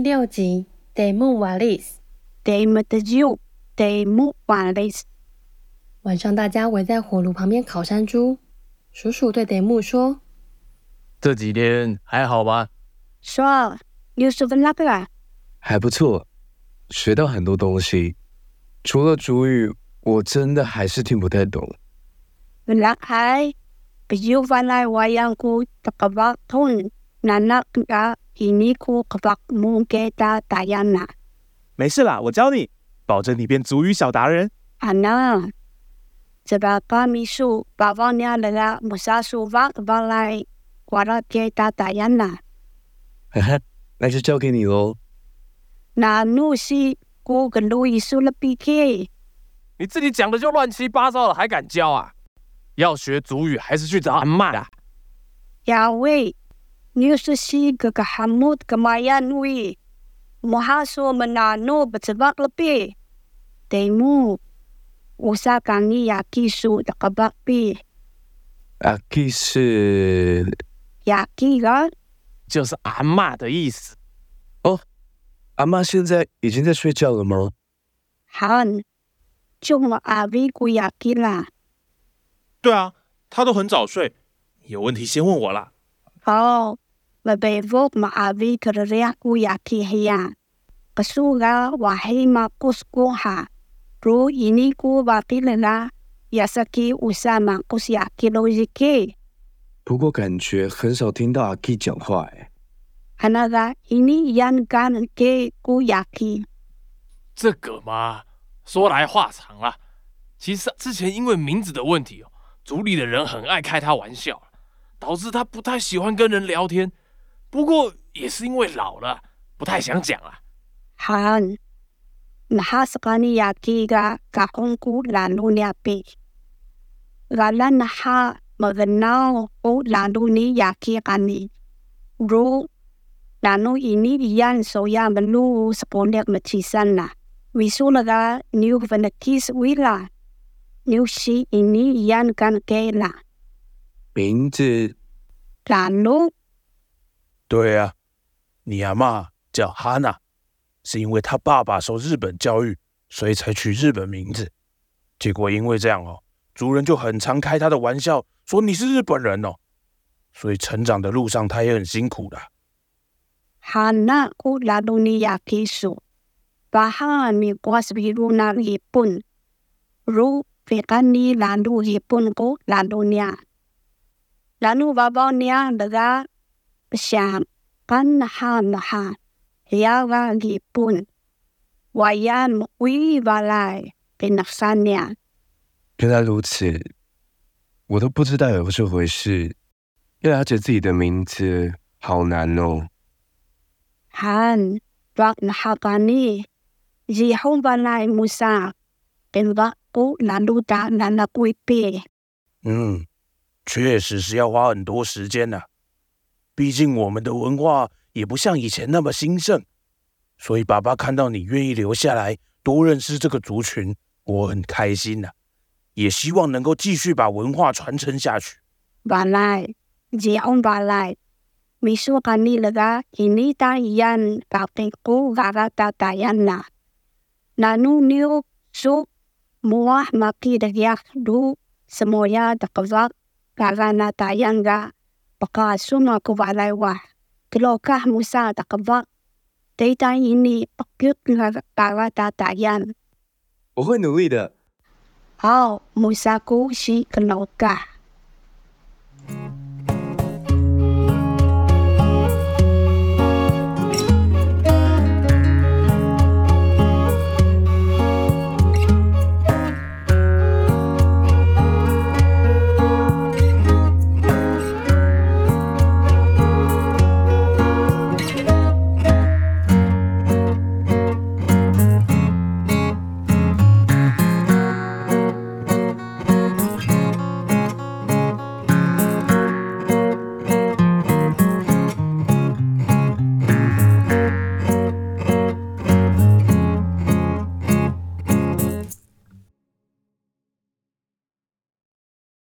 六集，Demu Wallace，Demu 的酒，Demu Wallace。晚上，大家围在火炉旁边烤山猪。叔叔对 De Mu 说：“这几天还好吗？”“说，你说的那个啊？”“还不错，学到很多东西。除了主语，我真的还是听不太懂。”“那还不就原来我养过那那个。”你哭可不木给他打样呢？没事啦，我教你，保证你变足语小达人。啊那，这把把秘书把王娘来了，木沙书挖过来，过来给他打样呢。嘿嘿，那就交给你喽。那努西过个路易书了 PK，你自己讲的就乱七八糟了，还敢教啊？要学族语还是去找阿妈的？亚威。你是西格个哈木个玛雅努伊，莫哈说么那诺不知瓦了呗？对木，乌萨刚尼亚基苏的个巴比。阿基是亚基个，就是阿嬷的意思。哦，阿嬷现在已经在睡觉了吗？好，就我阿威古亚基啦。对啊，他都很早睡，有问题先问我啦。好，不过感觉很少听到阿 K 讲话哎。还那个印尼人干给姑亚基。这个嘛，说来话长了。其实之前因为名字的问题哦，族里的人很爱开他玩笑。导致他不太喜欢跟人聊天，不过也是因为老了，不太想讲了。好，那哈斯卡尼亚基个卡孔古兰鲁尼亚比，阿兰那哈莫格闹古兰鲁尼亚基卡尼，如兰鲁伊尼比安索亚门鲁斯波列么七三啦，为数那个纽芬的基斯维拉，纽西伊尼伊安干给啦。名字，兰路。对啊，你阿嬷叫哈娜，是因为她爸爸受日本教育，所以才取日本名字。结果因为这样哦，族人就很常开他的玩笑，说你是日本人哦。所以成长的路上，他也很辛苦的。哈娜古拉鲁尼亚基数，巴哈米瓜斯比鲁纳日本，如费甘尼兰鲁日本古拉鲁尼亚。Lalu babanya daga syam kan ha ha ya lagi pun wayan wi balai penaksannya。原来如此，我都不知道有这回事。要了解自己的名字好难哦。Han bak nahakani jihong balai musa penbak ku lalu ta nana kuipe。嗯。确实是要花很多时间呐，毕竟我们的文化也不像以前那么兴盛，所以爸爸看到你愿意留下来多认识这个族群，我很开心呐，也希望能够继续把文化传承下去。巴莱，吉昂巴莱，米苏卡尼勒嘎伊尼达 yan 巴贝古嘎嘎我会努力的。好，musa ku si kilokah.